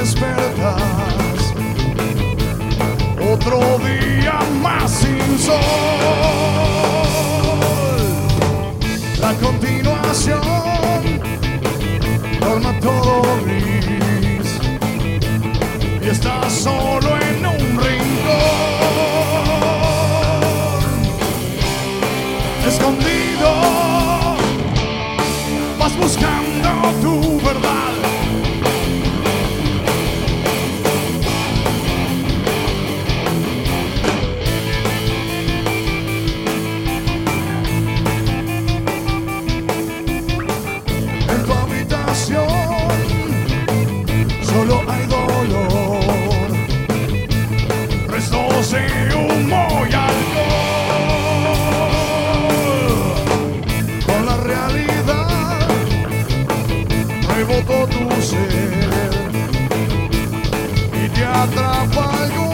despertas. Otro día más sin sol. La continuación torna todo gris. Y estás solo en un rincón. Escondido. Я тропою